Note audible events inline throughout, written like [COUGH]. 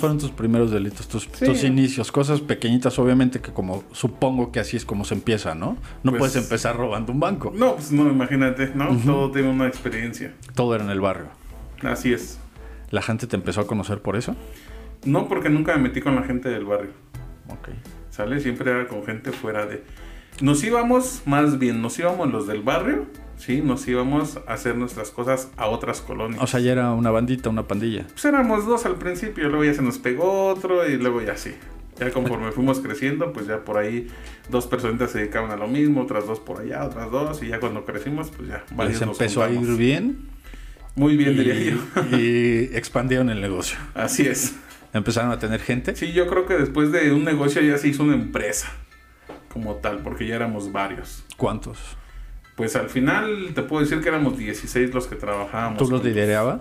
fueron tus primeros delitos, tus, Sí. tus inicios, cosas pequeñitas, obviamente que como supongo que así es como se empieza, ¿no? No Pues- puedes empezar robando un banco. No, pues no, imagínate, ¿no? Todo tiene una experiencia. Todo era en el barrio. Así es. ¿La gente te empezó a conocer por eso? No porque nunca me metí con la gente del barrio. Ok. ¿Sale? Siempre era con gente fuera de... Nos íbamos, más bien, nos íbamos los del barrio, ¿sí? Nos íbamos a hacer nuestras cosas a otras colonias. O sea, ya era una bandita, una pandilla. Pues éramos dos al principio, luego ya se nos pegó otro y luego ya sí. Ya conforme fuimos creciendo, pues ya por ahí dos personitas se dedicaban a lo mismo, otras dos por allá, otras dos, y ya cuando crecimos, pues ya Les empezó a ir bien Muy bien, y, diría yo. [LAUGHS] y expandieron el negocio. Así es. Empezaron a tener gente. Sí, yo creo que después de un negocio ya se hizo una empresa como tal, porque ya éramos varios. ¿Cuántos? Pues al final te puedo decir que éramos 16 los que trabajábamos. ¿Tú los liderabas?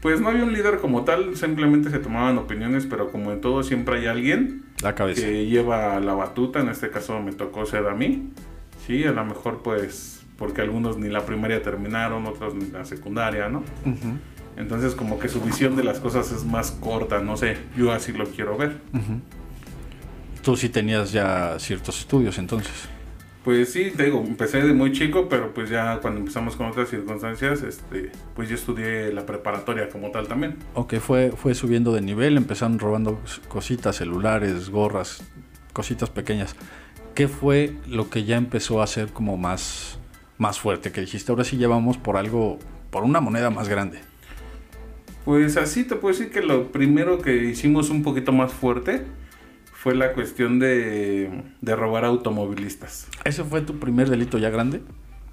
Pues no había un líder como tal, simplemente se tomaban opiniones, pero como en todo siempre hay alguien La cabeza. que lleva la batuta, en este caso me tocó ser a mí. Sí, a lo mejor pues porque algunos ni la primaria terminaron, otros ni la secundaria, ¿no? Ujú, Entonces como que su visión de las cosas es más corta, no sé, yo así lo quiero ver. ujú. Tú sí tenías ya ciertos estudios entonces. Pues sí, te digo, empecé de muy chico, pero pues ya cuando empezamos con otras circunstancias, este, pues yo estudié la preparatoria como tal también. Ok, fue, fue subiendo de nivel, empezaron robando cositas, celulares, gorras, cositas pequeñas. ¿Qué fue lo que ya empezó a ser como más, más fuerte? Que dijiste, ahora sí llevamos por algo, por una moneda más grande. Pues así te puedo decir que lo primero que hicimos un poquito más fuerte fue la cuestión de, de robar automovilistas. ¿Ese fue tu primer delito ya grande?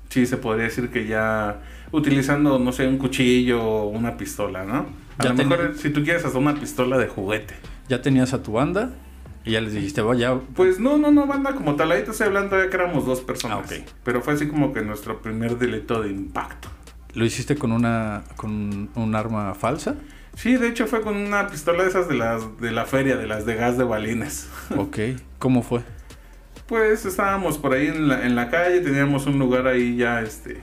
Sí, se podría decir que ya utilizando, no sé, un cuchillo o una pistola, ¿no? A Ya lo mejor si tú quieres hasta una pistola de juguete. Ya tenías a tu banda y ya les dijiste, vaya, Pues no, no, no, banda como tal. Ahí te estoy hablando ya que éramos dos personas. Ah. Pero fue así como que nuestro primer delito de impacto. ¿lo hiciste con una con un arma falsa? Sí, de hecho fue con una pistola de esas de las de la feria, de las de gas de balines. [LAUGHS] Ok, ¿cómo fue? Pues estábamos por ahí en la, en la calle, teníamos un lugar ahí ya este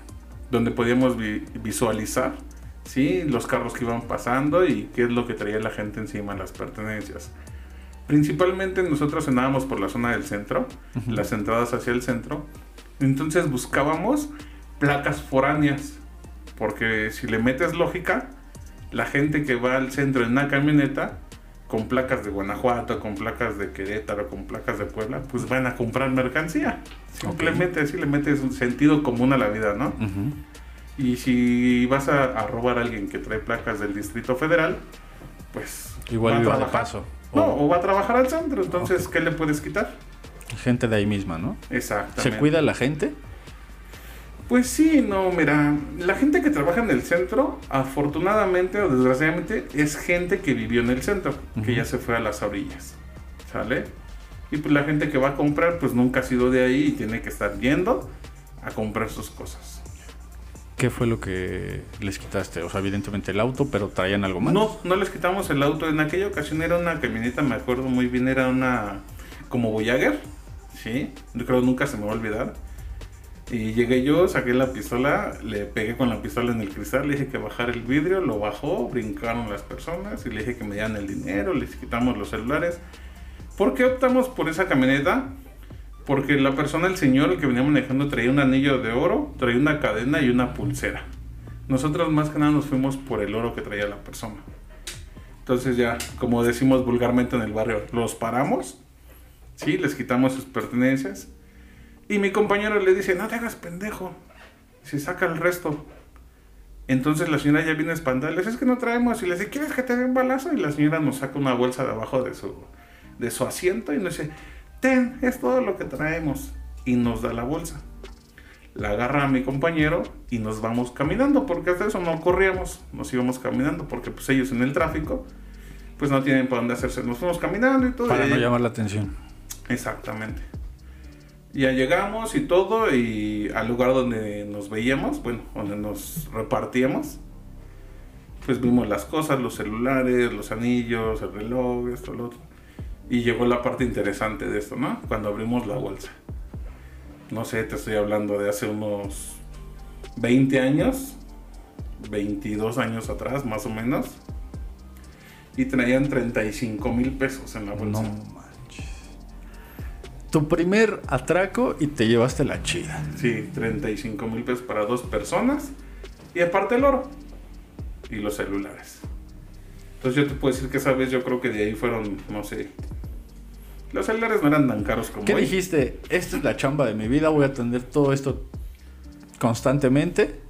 donde podíamos vi- visualizar, sí, los carros que iban pasando y qué es lo que traía la gente encima, las pertenencias. Principalmente nosotros andábamos por la zona del centro, Ujú. las entradas hacia el centro. Entonces buscábamos placas foráneas, porque si le metes lógica, la gente que va al centro en una camioneta con placas de Guanajuato, con placas de Querétaro, con placas de Puebla, pues van a comprar mercancía. Simplemente así le metes un sentido común a la vida, ¿no? Y si vas a, a robar a alguien que trae placas del Distrito Federal, pues Igual va a trabajar. paso. No, O o va a trabajar al centro, entonces, ¿qué le puedes quitar? gente de ahí misma, ¿no? Exactamente. ¿Se cuida la gente? Pues sí, no, mira, la gente que trabaja en el centro, afortunadamente o desgraciadamente, es gente que vivió en el centro, que ya se fue a las orillas, ¿sale? Y pues la gente que va a comprar, pues nunca ha sido de ahí y tiene que estar yendo a comprar sus cosas. ¿Qué fue lo que les quitaste? O sea, evidentemente el auto, pero traían algo más. No, no les quitamos el auto. En aquella ocasión era una camioneta, me acuerdo muy bien, era una como Voyager, ¿sí? Yo creo nunca se me va a olvidar. Y llegué yo, saqué la pistola, le pegué con la pistola en el cristal, le dije que bajara el vidrio, lo bajó, brincaron las personas y le dije que me dieran el dinero, les quitamos los celulares. ¿Por qué optamos por esa camioneta? Porque la persona, el señor, el que venía manejando, traía un anillo de oro, traía una cadena y una pulsera. Nosotros más que nada nos fuimos por el oro que traía la persona. Entonces ya, como decimos vulgarmente en el barrio, los paramos, sí, les quitamos sus pertenencias. Y mi compañero le dice, no te hagas pendejo, se saca el resto. Entonces la señora ya viene espantada, le dice, es que no traemos. Y le dice, ¿quieres que te dé un balazo? Y la señora nos saca una bolsa de abajo de su, de su asiento y nos dice, ten, es todo lo que traemos. Y nos da la bolsa. La agarra a mi compañero y nos vamos caminando, porque hasta eso no corríamos, nos íbamos caminando, porque pues ellos en el tráfico, pues no tienen para dónde hacerse. Nos fuimos caminando y todo. Para y no ahí- llamar la atención. Exactamente. Ya llegamos y todo, y al lugar donde nos veíamos, bueno, donde nos repartíamos, pues vimos las cosas, los celulares, los anillos, el reloj, esto, lo otro. Y llegó la parte interesante de esto, ¿no? Cuando abrimos la bolsa. No sé, te estoy hablando de hace unos 20 años, 22 años atrás, más o menos. y traían 35 mil pesos en la bolsa. No. Tu primer atraco y te llevaste la chida. Sí, 35 mil pesos para dos personas y aparte el oro y los celulares. Entonces yo te puedo decir que esa vez yo creo que de ahí fueron, no sé, los celulares no eran tan caros como ¿Qué hoy. dijiste? Esta es la chamba de mi vida, voy a atender todo esto constantemente